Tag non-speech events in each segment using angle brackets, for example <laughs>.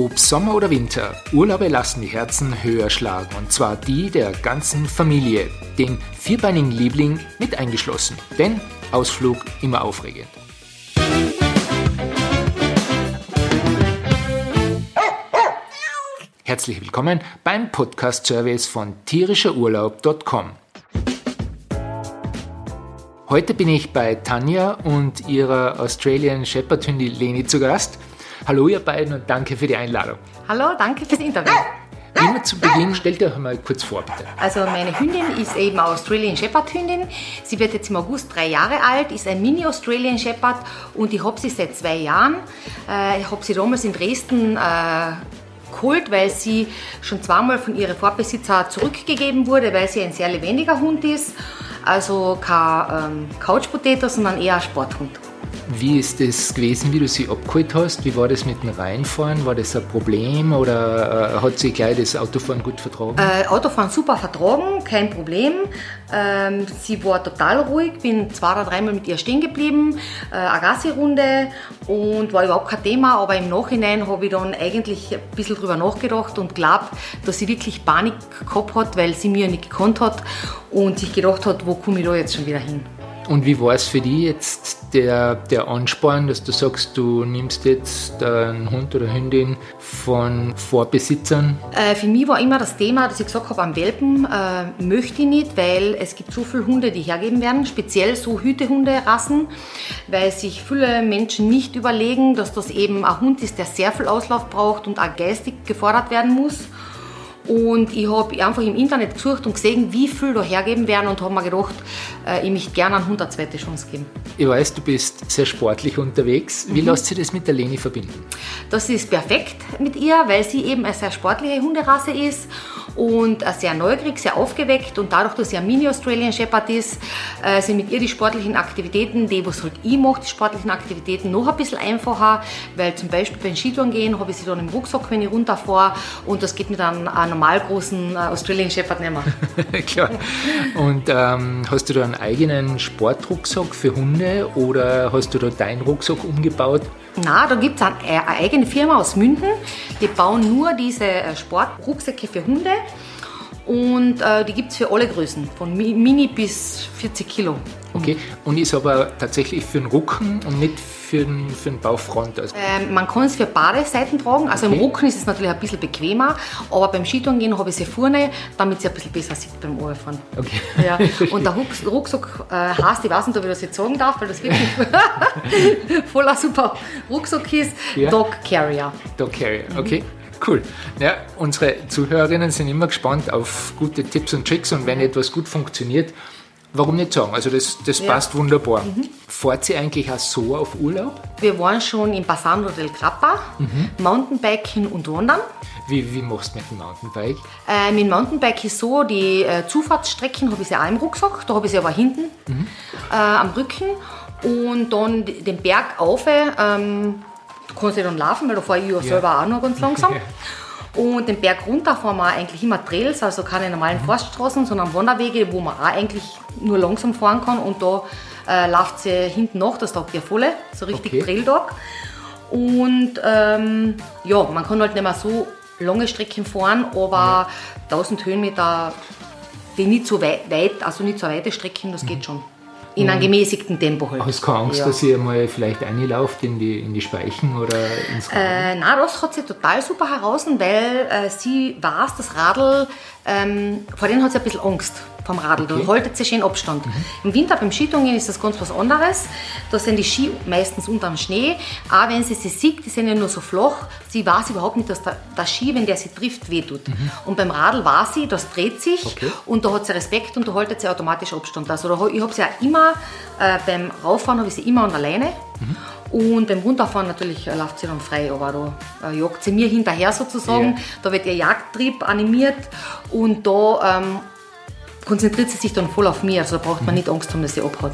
Ob Sommer oder Winter, Urlaube lassen die Herzen höher schlagen und zwar die der ganzen Familie, den vierbeinigen Liebling mit eingeschlossen. Denn Ausflug immer aufregend. Herzlich willkommen beim Podcast-Service von tierischerurlaub.com. Heute bin ich bei Tanja und ihrer Australian Shepherd Hündin Leni zu Gast. Hallo ihr beiden und danke für die Einladung. Hallo, danke fürs Interview. Immer zu Beginn, stellt euch mal kurz vor, bitte. Also meine Hündin ist eben eine Australian Shepherd Hündin. Sie wird jetzt im August drei Jahre alt, ist ein Mini Australian Shepherd und ich habe sie seit zwei Jahren. Äh, ich habe sie damals in Dresden äh, geholt, weil sie schon zweimal von ihren Vorbesitzer zurückgegeben wurde, weil sie ein sehr lebendiger Hund ist. Also kein ähm, Couch Potato, sondern eher ein Sporthund. Wie ist das gewesen, wie du sie abgeholt hast? Wie war das mit dem Reinfahren? War das ein Problem oder äh, hat sie gleich das Autofahren gut vertragen? Äh, Autofahren super vertragen, kein Problem. Ähm, sie war total ruhig, bin zwei oder dreimal mit ihr stehen geblieben, äh, eine Gassi-Runde und war überhaupt kein Thema, aber im Nachhinein habe ich dann eigentlich ein bisschen drüber nachgedacht und glaube, dass sie wirklich Panik gehabt hat, weil sie mir nicht gekannt hat und sich gedacht hat, wo komme ich da jetzt schon wieder hin. Und wie war es für dich jetzt der, der Ansporn, dass du sagst, du nimmst jetzt einen Hund oder Hündin von Vorbesitzern? Äh, für mich war immer das Thema, dass ich gesagt habe, am Welpen äh, möchte ich nicht, weil es gibt so viele Hunde, die hergeben werden, speziell so Hütehunde-Rassen, weil sich viele Menschen nicht überlegen, dass das eben ein Hund ist, der sehr viel Auslauf braucht und auch geistig gefordert werden muss. Und ich habe einfach im Internet gesucht und gesehen, wie viel da hergeben werden und habe mir gedacht, äh, ich möchte gerne eine zweite Chance geben. Ich weiß, du bist sehr sportlich unterwegs. Wie mhm. lässt sich das mit der Leni verbinden? Das ist perfekt mit ihr, weil sie eben eine sehr sportliche Hunderasse ist und sehr neugierig, sehr aufgeweckt und dadurch, dass sie ein Mini-Australian Shepherd ist, äh, sind mit ihr die sportlichen Aktivitäten, die was halt ich mache, die sportlichen Aktivitäten noch ein bisschen einfacher, weil zum Beispiel beim Skitouren gehen habe ich sie dann im Rucksack, wenn ich runterfahre und das geht mit einem, normal großen äh, Australian Shepherd nicht mehr. <laughs> Klar. Und ähm, hast du da einen eigenen Sportrucksack für Hunde oder hast du da deinen Rucksack umgebaut? Na, da gibt es eine, eine, eigene Firma aus München, die bauen nur diese äh, Sportrucksäcke für Hunde und äh, die gibt es für alle Größen, von Mini bis 40 Kilo. Okay, und ist aber tatsächlich für den Rücken und nicht für den, für den Bauchfront? Also ähm, man kann es für beide Seiten tragen. Also okay. im Rücken ist es natürlich ein bisschen bequemer, aber beim Skitouren gehen habe ich sie vorne, damit sie ein bisschen besser sieht beim Ohrfahren. Okay. Ja. Und der <laughs> Rucksack äh, heißt, ich weiß nicht, ob ich das jetzt sagen darf, weil das wirklich <laughs> voller super Rucksack ist, ja. Dog Carrier. Dog Carrier, okay. Mhm. Cool. Ja, unsere Zuhörerinnen sind immer gespannt auf gute Tipps und Tricks und wenn etwas gut funktioniert, Warum nicht sagen? Also das, das ja. passt wunderbar. Mhm. Fahrt ihr eigentlich auch so auf Urlaub? Wir waren schon in Passando del Grappa, mhm. Mountainbiken und Wandern. Wie, wie machst du mit dem Mountainbike? Äh, mit dem Mountainbike ist so, die äh, Zufahrtsstrecken habe ich sie auch im Rucksack, da habe ich sie aber hinten mhm. äh, am Rücken und dann den Berg auf, ähm, du kannst ja dann laufen, weil da fahre ich ja selber auch noch ganz langsam. Und den Berg runter fahren wir eigentlich immer Trails, also keine normalen mhm. Forststraßen, sondern Wanderwege, wo man auch eigentlich nur langsam fahren kann. Und da äh, läuft sie hinten nach, das taugt ja volle, so richtig okay. Trail-Tag. Und ähm, ja, man kann halt nicht mehr so lange Strecken fahren, aber ja. 1000 Höhenmeter, die nicht so weit, also nicht so weite Strecken, das mhm. geht schon in einem gemäßigten Tempo halt. Hast du keine Angst, ja. dass ihr mal vielleicht einlauft in die, in die Speichen oder ins Radl? Äh, nein, das hat sie total super heraus, weil äh, sie weiß, das Radl, ähm, vor denen hat sie ein bisschen Angst vom Radl. Okay. Da haltet sie schön Abstand. Mhm. Im Winter beim Skitouren ist das ganz was anderes. Da sind die Ski meistens unter dem Schnee. Auch wenn sie sie sieht, die sind ja nur so flach. Sie weiß überhaupt nicht, dass der, der Ski, wenn der sie trifft, wehtut. Mhm. Und beim Radl weiß sie, das dreht sich okay. und da hat sie Respekt und da haltet sie automatisch Abstand. Also da, ich habe sie auch immer, äh, beim Rauffahren habe ich sie immer an der Leine. Mhm. Und beim Runterfahren natürlich äh, läuft sie dann frei, aber da äh, jagt sie mir hinterher sozusagen. Yeah. Da wird ihr Jagdtrieb animiert und da ähm, konzentriert sie sich dann voll auf mich. Also da braucht man nicht Angst haben, dass sie abhaut.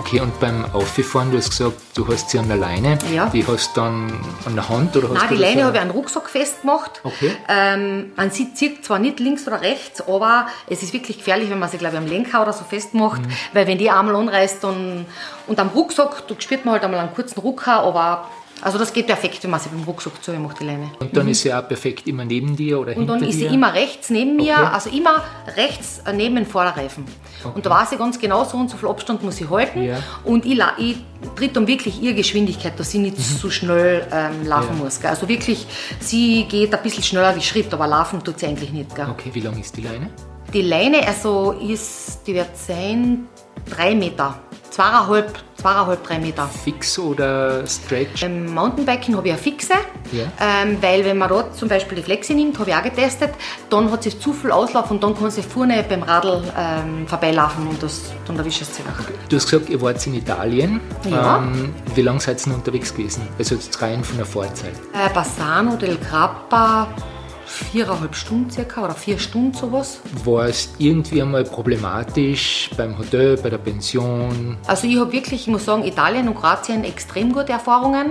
Okay, und beim Auffahren, du hast gesagt, du hast sie an der Leine. Ja. Die hast du dann an der Hand oder hast Nein, die Leine habe ich an den Rucksack festgemacht. Okay. Ähm, man sieht, zieht zwar nicht links oder rechts, aber es ist wirklich gefährlich, wenn man sie, glaube ich, am Lenker oder so festmacht. Mhm. Weil wenn die einmal anreißt dann, und am Rucksack, du spürt man halt einmal einen kurzen Rucker, aber Also das geht perfekt, wenn man sie beim Rucksack zu macht, die Leine. Und dann mhm. ist sie auch perfekt immer neben dir oder und hinter dir? Und dann ist sie immer rechts neben mir, okay. also immer rechts neben den Vorderreifen. Okay. Und da weiß ich ganz genau, so und so viel Abstand muss ich halten. Ja. Und ich, ich tritt dann wirklich ihre Geschwindigkeit, dass sie nicht mhm. so schnell ähm, laufen ja. muss. Gell? Also wirklich, sie geht ein bisschen schneller wie Schritt, aber laufen tut sie eigentlich nicht. Gell? Okay, wie lang ist die Leine? Die Leine also ist, die wird sein, drei Meter. Zweieinhalb, zweieinhalb, drei Meter. Fix oder Stretch? Beim Mountainbiken habe ich eine fixe, ja. ähm, weil wenn man dort zum Beispiel die Flexi nimmt, habe ich auch getestet, dann hat sie zu viel Auslauf und dann kann sie vorne beim Radl ähm, vorbeilaufen und das, dann erwischt es sie. Okay. Du hast gesagt, ihr wart in Italien. Ja. Ähm, wie lange seid ihr unterwegs gewesen? Also jetzt rein von der Fahrzeit? Äh, Bassano del Grappa viereinhalb Stunden circa oder vier Stunden sowas. War es irgendwie einmal problematisch beim Hotel, bei der Pension? Also ich habe wirklich, ich muss sagen, Italien und Kroatien extrem gute Erfahrungen.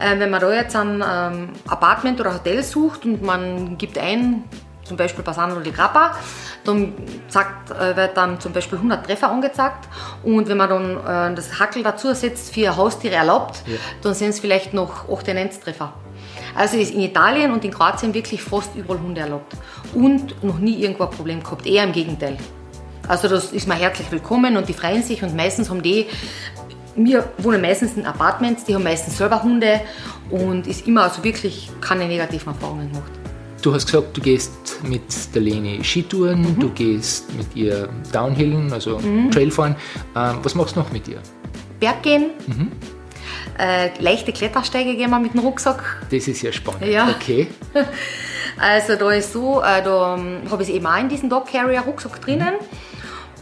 Äh, wenn man da jetzt ein ähm, Apartment oder Hotel sucht und man gibt ein, zum Beispiel Bassano di Grappa, dann sagt, äh, wird dann zum Beispiel 100 Treffer angezeigt und wenn man dann äh, das Hackel dazu setzt, vier Haustiere erlaubt, ja. dann sind es vielleicht noch 8 Treffer. Also ist in Italien und in Kroatien wirklich fast überall Hunde erlaubt. Und noch nie irgendwo ein Problem gehabt, eher im Gegenteil. Also das ist mir herzlich willkommen und die freuen sich und meistens haben die, wir wohnen meistens in Apartments, die haben meistens selber Hunde und ist immer also wirklich keine negativen Erfahrungen gemacht. Du hast gesagt, du gehst mit der Leni Skitouren, mhm. du gehst mit ihr Downhillen, also mhm. Trailfahren. Ähm, was machst du noch mit ihr? Berggehen, mhm. Äh, leichte Klettersteige gehen wir mit dem Rucksack. Das ist ja spannend. Ja. Okay. <laughs> Also da ist so, äh, da habe ich eben auch in diesem Dog Carrier Rucksack drinnen.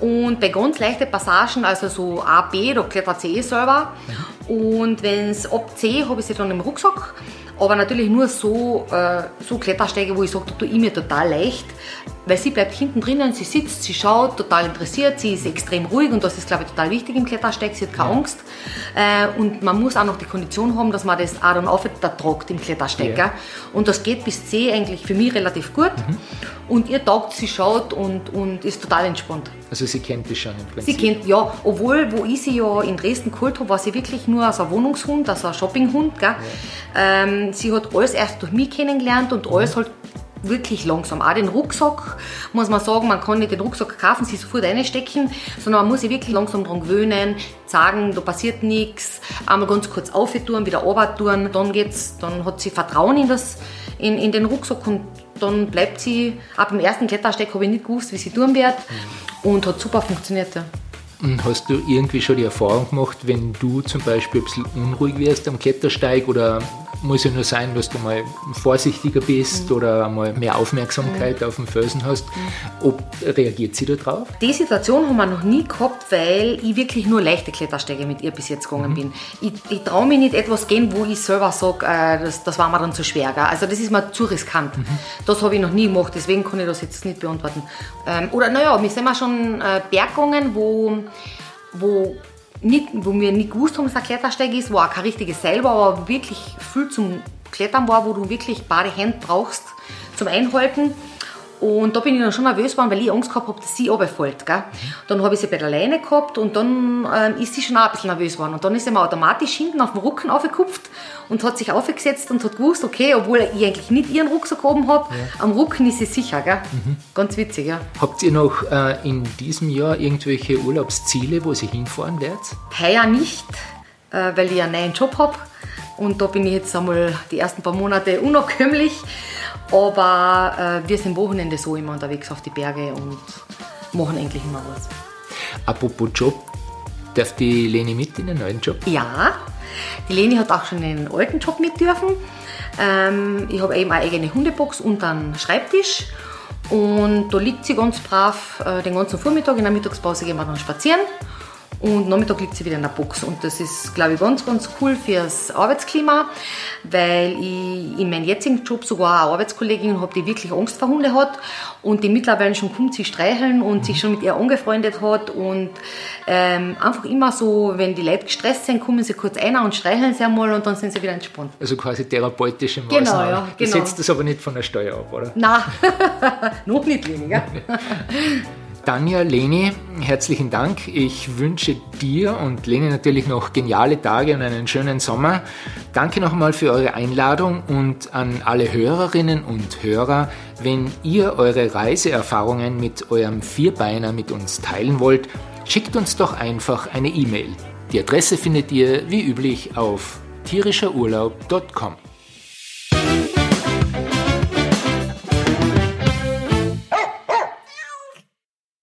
Und bei ganz leichten Passagen, also so A, B, da klettert sie eh selber. Mhm. Und wenn es ab C, habe ich sie dann im Rucksack. Aber natürlich nur so, äh, so Klettersteige, wo ich sage, da tue ich mir total leicht, weil sie bleibt hinten drinnen, sie sitzt, sie schaut, total interessiert, sie ist extrem ruhig und das ist, glaube ich, total wichtig im Klettersteig, sie hat keine ja. Angst. Äh, und man muss auch noch die Kondition haben, dass man das auch dann auftragt im Klettersteig. Ja. Und das geht bis C eigentlich für mich relativ gut. Mhm. Und ihr taugt, sie schaut und, und ist total entspannt. Also sie kennt das schon im Prinzip? Sie kennt, ja. Obwohl, wo ich sie ja in Dresden geholt habe, war sie wirklich nur als ein Wohnungshund, also ein Shoppinghund. Gell? Ja. Ähm, sie hat alles erst durch mich kennengelernt und alles halt wirklich langsam. Auch den Rucksack muss man sagen, man kann nicht den Rucksack kaufen, sich sofort reinstecken, sondern man muss sich wirklich langsam daran gewöhnen, sagen, da passiert nichts, einmal ganz kurz auftun, wieder runter dann geht's, dann hat sie Vertrauen in, das, in, in den Rucksack und dann bleibt sie, ab dem ersten Klettersteig habe ich nicht gewusst, wie sie tun wird und hat super funktioniert. Ja. Und hast du irgendwie schon die Erfahrung gemacht, wenn du zum Beispiel ein bisschen unruhig wirst am Klettersteig oder muss ja nur sein, dass du mal vorsichtiger bist mhm. oder mal mehr Aufmerksamkeit mhm. auf dem Felsen hast. Mhm. Ob, reagiert sie da drauf? Die Situation haben wir noch nie gehabt, weil ich wirklich nur leichte Klettersteige mit ihr bis jetzt gegangen mhm. bin. Ich, ich traue mich nicht etwas gehen, wo ich selber sage, äh, das, das war mir dann zu schwer. Gell? Also das ist mir zu riskant. Mhm. Das habe ich noch nie gemacht, deswegen kann ich das jetzt nicht beantworten. Ähm, oder naja, wir sind mal schon äh, Bergungen, wo, wo nicht, wo wir nicht gewusst haben, dass ein Klettersteig ist, wo auch kein richtiges Seil war, aber wirklich viel zum Klettern war, wo du wirklich beide Hände brauchst zum Einhalten. Und da bin ich dann schon nervös geworden, weil ich Angst gehabt habe, dass sie runterfällt. Gell? Dann habe ich sie bei der Leine gehabt und dann ähm, ist sie schon auch ein bisschen nervös geworden. Und dann ist sie mir automatisch hinten auf den Rücken aufgekupft und hat sich aufgesetzt und hat gewusst, okay, obwohl ich eigentlich nicht ihren Rucksack oben habe, ja. am Rücken ist sie sicher. Gell? Mhm. Ganz witzig, ja. Habt ihr noch äh, in diesem Jahr irgendwelche Urlaubsziele, wo Sie hinfahren werdet? Heuer nicht, äh, weil ich einen neuen Job habe. Und da bin ich jetzt einmal die ersten paar Monate unabkömmlich. Aber äh, wir sind Wochenende so immer unterwegs auf die Berge und machen endlich immer was. Apropos Job, darf die Leni mit in den neuen Job? Ja, die Leni hat auch schon einen alten Job mit dürfen. Ähm, ich habe eben eine eigene Hundebox und einen Schreibtisch. Und da liegt sie ganz brav äh, den ganzen Vormittag. In der Mittagspause gehen wir dann spazieren. Und Nachmittag liegt sie wieder in der Box. Und das ist, glaube ich, ganz, ganz cool fürs Arbeitsklima, weil ich in meinem jetzigen Job sogar eine Arbeitskollegin habe, die wirklich Angst vor Hunde hat und die mittlerweile schon kommt, sie streicheln und sich schon mit ihr angefreundet hat. Und ähm, einfach immer so, wenn die Leute gestresst sind, kommen sie kurz ein und streicheln sie einmal und dann sind sie wieder entspannt. Also quasi therapeutische Maßnahmen. Genau, ja. Genau. Du setzt das aber nicht von der Steuer ab, oder? Nein, <laughs> noch nicht weniger. <laughs> Tanja, Leni, herzlichen Dank. Ich wünsche dir und Leni natürlich noch geniale Tage und einen schönen Sommer. Danke nochmal für eure Einladung und an alle Hörerinnen und Hörer, wenn ihr eure Reiseerfahrungen mit eurem Vierbeiner mit uns teilen wollt, schickt uns doch einfach eine E-Mail. Die Adresse findet ihr wie üblich auf tierischerurlaub.com.